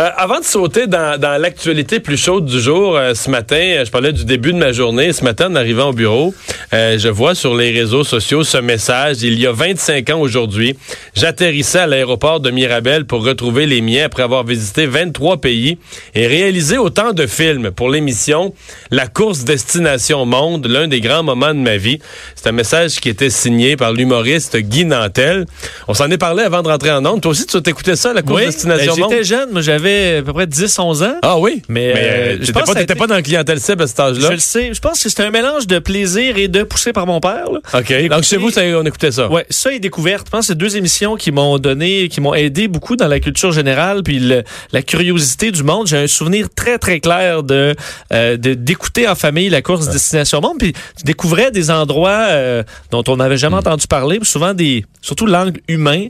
Euh, avant de sauter dans, dans l'actualité plus chaude du jour, euh, ce matin, euh, je parlais du début de ma journée. Ce matin, en arrivant au bureau, je vois sur les réseaux sociaux ce message. Il y a 25 ans aujourd'hui, j'atterrissais à l'aéroport de Mirabel pour retrouver les miens après avoir visité 23 pays et réalisé autant de films pour l'émission La course Destination Monde, l'un des grands moments de ma vie. C'est un message qui était signé par l'humoriste Guy Nantel. On s'en est parlé avant de rentrer en ondes. Toi aussi, tu t'écoutais ça, La course Destination ben, Monde? J'étais jeune, moi j'avais à peu près 10-11 ans. Ah oui? Mais, euh, je pense pas, pas dans le clientèle cible à cet âge-là? Je le sais. Je pense que c'était un mélange de plaisir et de poussé par mon père. Là. OK. Donc chez vous, ça, on écoutait ça. Ouais, ça et découverte. Je pense que c'est deux émissions qui m'ont donné, qui m'ont aidé beaucoup dans la culture générale, puis le, la curiosité du monde. J'ai un souvenir très très clair de euh, d'écouter en famille la course ouais. destination monde, puis tu découvrais des endroits euh, dont on n'avait jamais mm. entendu parler, souvent des, surtout l'angle humain.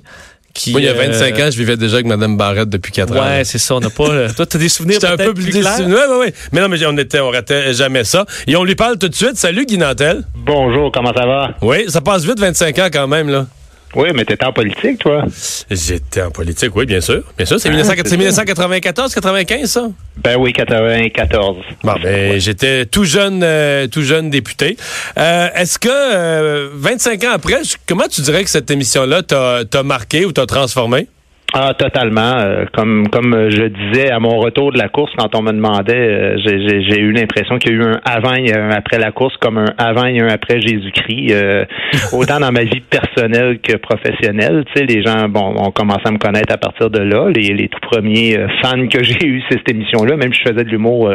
Qui, Moi, il y a 25 euh... ans, je vivais déjà avec Mme Barrette depuis 4 ouais, ans. Ouais, c'est ça. On n'a pas. euh, toi, tu as des souvenirs J'étais un peu plus. Ouais, ouais, ouais. Mais non, mais on était, on ratait jamais ça. Et on lui parle tout de suite. Salut, Guy Nantel. Bonjour, comment ça va? Oui, ça passe vite, 25 ans quand même, là. Oui, mais t'étais en politique, toi? J'étais en politique, oui, bien sûr. Bien sûr, c'est 1994, 95, ça? Ben oui, 94. Bon, ben, j'étais tout jeune, euh, tout jeune député. Euh, Est-ce que, euh, 25 ans après, comment tu dirais que cette émission-là t'a marqué ou t'a transformé? Ah, totalement. Euh, comme comme je disais à mon retour de la course, quand on me demandait, euh, j'ai eu l'impression qu'il y a eu un avant et un après la course, comme un avant et un après Jésus-Christ. Euh, autant dans ma vie personnelle que professionnelle. Tu sais, les gens, bon, ont commencé à me connaître à partir de là. Les, les tout premiers fans que j'ai eus, c'est cette émission-là. Même si je faisais de l'humour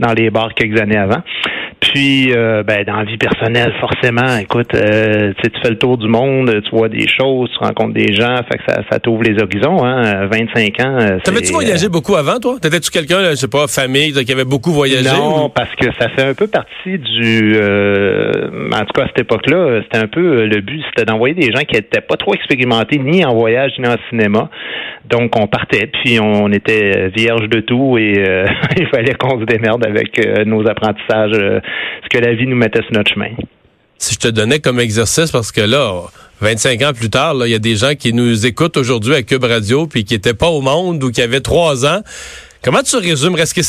dans les bars quelques années avant. Puis, euh, ben, dans la vie personnelle, forcément, écoute, euh, tu fais le tour du monde, tu vois des choses, tu rencontres des gens, fait que ça, ça t'ouvre les horizons, hein, 25 ans. T'avais-tu voyagé beaucoup avant, toi? T'étais-tu quelqu'un, je sais pas, famille, qui avait beaucoup voyagé? Non, ou... parce que ça fait un peu partie du... Euh, en tout cas, à cette époque-là, c'était un peu le but, c'était d'envoyer des gens qui n'étaient pas trop expérimentés ni en voyage ni en cinéma. Donc, on partait, puis on était vierge de tout et il fallait qu'on se démerde avec nos apprentissages ce que la vie nous mettait sur notre chemin. Si je te donnais comme exercice, parce que là, 25 ans plus tard, il y a des gens qui nous écoutent aujourd'hui à Cube Radio puis qui n'étaient pas au monde ou qui avaient trois ans. Comment tu résumes? Est-ce qu'il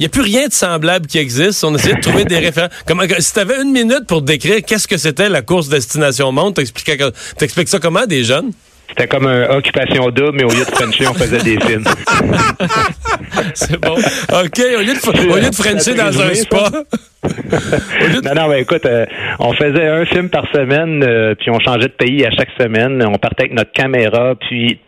n'y a plus rien de semblable qui existe? On essaie de trouver des références. Comment, si tu avais une minute pour décrire qu'est-ce que c'était la course Destination Monde, t'expliques ça comment à des jeunes? C'était comme une occupation double, mais au lieu de Frencher, on faisait des films. C'est bon. OK, au lieu de, au lieu de Frencher dans un spa. Non, non, mais écoute, euh, on faisait un film par semaine, euh, puis on changeait de pays à chaque semaine. On partait avec notre caméra, puis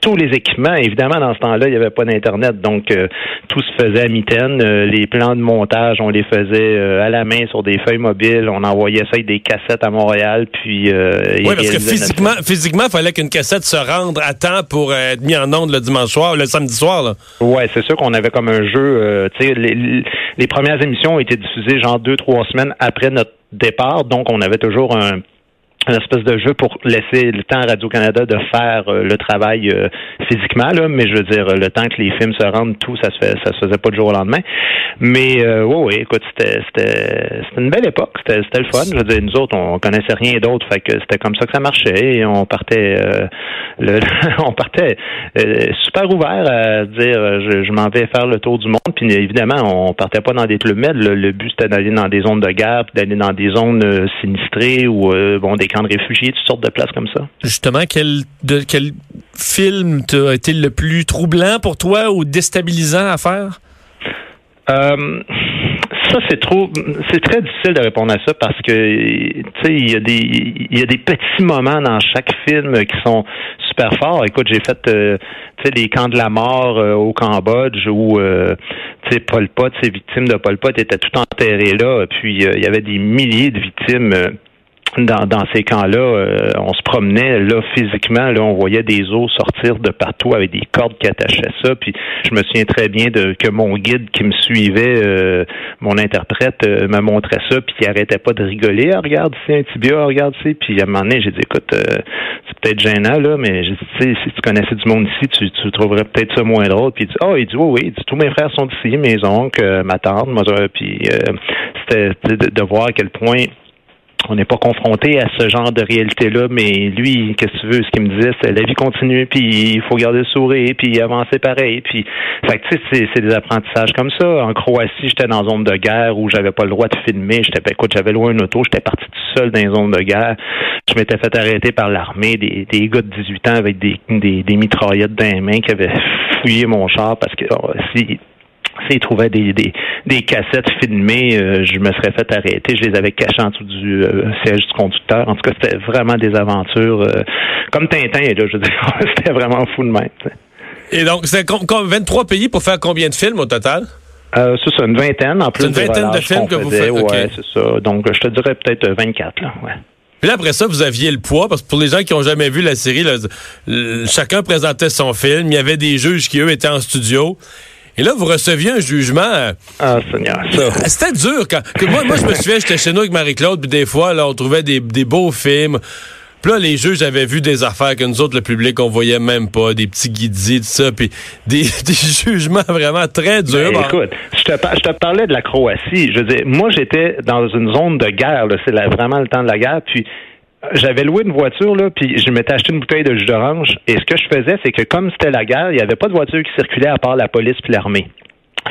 tous les équipements. Évidemment, dans ce temps-là, il n'y avait pas d'Internet, donc euh, tout se faisait à mitaine. Euh, les plans de montage, on les faisait euh, à la main sur des feuilles mobiles. On envoyait ça avec des cassettes à Montréal, puis... oui, parce que physiquement, physiquement, il fallait qu'une cassette se rende à temps pour être mis en onde le dimanche soir, le samedi soir. Là. Oui, c'est sûr qu'on avait comme un jeu. tu sais, les, les premières émissions ont été diffusées genre deux, trois semaines après notre départ, donc on avait toujours un une espèce de jeu pour laisser le temps à Radio-Canada de faire euh, le travail euh, physiquement, là, mais je veux dire, le temps que les films se rendent, tout, ça se fait, ça se faisait pas du jour au lendemain. Mais euh, oui, oui, écoute, c'était c'était une belle époque, c'était c'était le fun. Je veux dire, nous autres, on connaissait rien d'autre, fait que c'était comme ça que ça marchait. Et on partait le, on partait super ouvert à dire je, je m'en vais faire le tour du monde. Puis évidemment, on partait pas dans des clubs. Le, le but c'était d'aller dans des zones de guerre, puis d'aller dans des zones sinistrées ou bon des de réfugiés, toutes sortes de places comme ça. Justement, quel, de, quel film a été le plus troublant pour toi ou déstabilisant à faire? Euh, ça, c'est trop, c'est très difficile de répondre à ça parce que, tu sais, il y a des, il y a des petits moments dans chaque film qui sont super forts. Écoute, j'ai fait, euh, tu sais, les camps de la mort euh, au Cambodge où, euh, tu sais, Pol Pot, ces victimes de Pol Pot étaient tout enterrées là. Puis il y avait des milliers de victimes dans, dans ces camps-là, euh, on se promenait là physiquement, là on voyait des os sortir de partout avec des cordes qui attachaient ça. Puis je me souviens très bien de que mon guide qui me suivait, euh, mon interprète, euh, me montrait ça, puis il arrêtait pas de rigoler. Ah, regarde ici un tibia, regarde ici. Puis à un moment donné, j'ai dit écoute, c'est peut-être gênant là, mais j'ai dit, si tu connaissais du monde ici, tu, tu trouverais peut-être ça moins drôle. Puis il dit oh, il dit oui, oui, tous mes frères sont d'ici, mes oncles, ma tante, moi, puis c'était de, de voir à quel point qu'on n'est pas confronté à ce genre de réalité-là, mais lui, qu'est-ce que tu veux, ce qu'il me disait, c'est la vie continue, puis il faut garder le sourire, puis avancer pareil, puis fait tu sais, c'est des apprentissages comme ça. En Croatie, j'étais dans une zone de guerre où j'avais pas le droit de filmer, j'étais ben, écoute, j'avais loué un auto, j'étais parti tout seul dans une zone de guerre. Je m'étais fait arrêter par l'armée, des, gars de 18 ans avec des, des, des mitraillettes dans les mains qui avaient fouillé mon char parce que oh, si s'ils trouvaient des, des, des, cassettes filmées, euh, je me serais fait arrêter. Je les avais cachées en dessous du euh, siège du conducteur. En tout cas, c'était vraiment des aventures euh, comme Tintin. Là, je veux dire, c'était vraiment fou de même. Et donc, c'est 23 pays pour faire combien de films au total? Euh, c'est ça, une vingtaine en plus. une vingtaine de films que vous faites. Ouais, c'est ça. Donc, je te dirais peut-être 24. Là, ouais. Puis là, après ça, vous aviez le poids, parce que pour les gens qui ont jamais vu la série, là, chacun présentait son film. Il y avait des juges qui, eux, étaient en studio. Et là, vous receviez un jugement. Euh, ah, Seigneur. C'était dur. Quand, moi, moi, je me souviens, j'étais chez nous avec Marie-Claude, puis des fois, là, on trouvait des, des beaux films. Puis là, les juges avaient vu des affaires que nous autres, le public, on voyait même pas, des petits guidis, tout ça, puis des, des jugements vraiment très durs. Ben, écoute, je te, je te parlais de la Croatie. Je veux dire, moi, j'étais dans une zone de guerre. C'est vraiment le temps de la guerre. Puis j'avais loué une voiture, là, puis je m'étais acheté une bouteille de jus d'orange. Et ce que je faisais, c'est que comme c'était la guerre, il n'y avait pas de voiture qui circulait à part la police puis l'armée.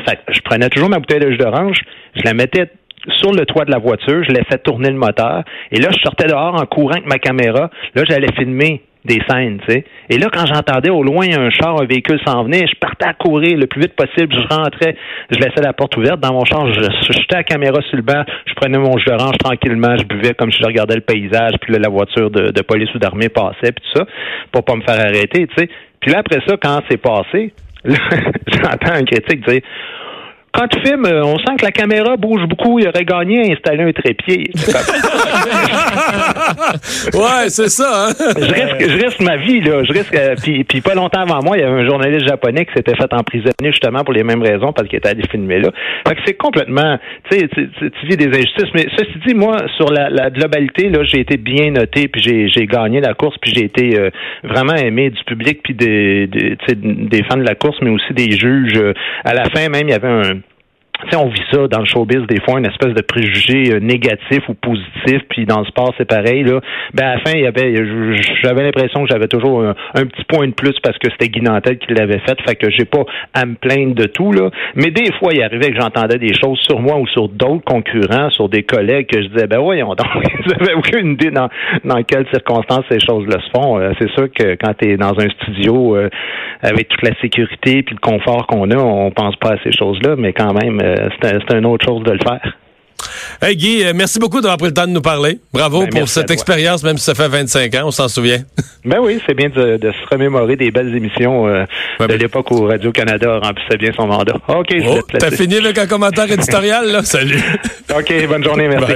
Fait je prenais toujours ma bouteille de jus d'orange, je la mettais sur le toit de la voiture, je laissais tourner le moteur, et là, je sortais dehors en courant avec ma caméra. Là, j'allais filmer des scènes, tu sais. Et là, quand j'entendais au loin un char, un véhicule s'en venait, je partais à courir le plus vite possible. Je rentrais, je laissais la porte ouverte dans mon char, je jetais la caméra sur le banc, je prenais mon jus d'orange tranquillement, je buvais comme si je regardais le paysage, puis là, la voiture de, police ou d'armée passait, puis tout ça, pour pas me faire arrêter, tu sais. Puis là, après ça, quand c'est passé, j'entends un critique dire quand tu filmes, euh, on sent que la caméra bouge beaucoup. Il aurait gagné à installer un trépied. ouais, c'est ça. Hein? je, risque, ma vie là. Je risque. Euh, puis, puis, pas longtemps avant moi, il y avait un journaliste japonais qui s'était fait emprisonner justement pour les mêmes raisons parce qu'il était allé filmer là. Fait que c'est complètement. Tu sais, tu vis des injustices. Mais ceci dit, moi, sur la, la globalité, là, j'ai été bien noté, puis j'ai gagné la course, puis j'ai été euh, vraiment aimé du public, puis des, des, des fans de la course, mais aussi des juges. À la fin, même, il y avait un sais, on vit ça dans le showbiz des fois, une espèce de préjugé euh, négatif ou positif, puis dans le sport c'est pareil là. Ben à la fin, il y avait, j'avais l'impression que j'avais toujours un, petit point de plus parce que c'était Guy qui l'avait fait, fait que j'ai pas à me plaindre de tout là. Mais des fois, il arrivait que j'entendais des choses sur moi ou sur d'autres concurrents, sur des collègues que je disais, ben voyons donc, ils avaient aucune idée dans dans quelles circonstances ces choses-là se font. Euh, c'est sûr que quand tu es dans un studio euh, avec toute la sécurité puis le confort qu'on a, on pense pas à ces choses-là, mais quand même c'est une autre chose de le faire. Hey Guy, euh, merci beaucoup d'avoir pris le temps de nous parler. Bravo ben, pour cette expérience, même si ça fait 25 ans, on s'en souvient. Ben oui, c'est bien de, se remémorer des belles émissions euh, de ben l'époque où Radio-Canada remplissait bien son mandat. OK, oh, T'as fini avec un commentaire éditorial, là? Salut. OK, bonne journée, merci.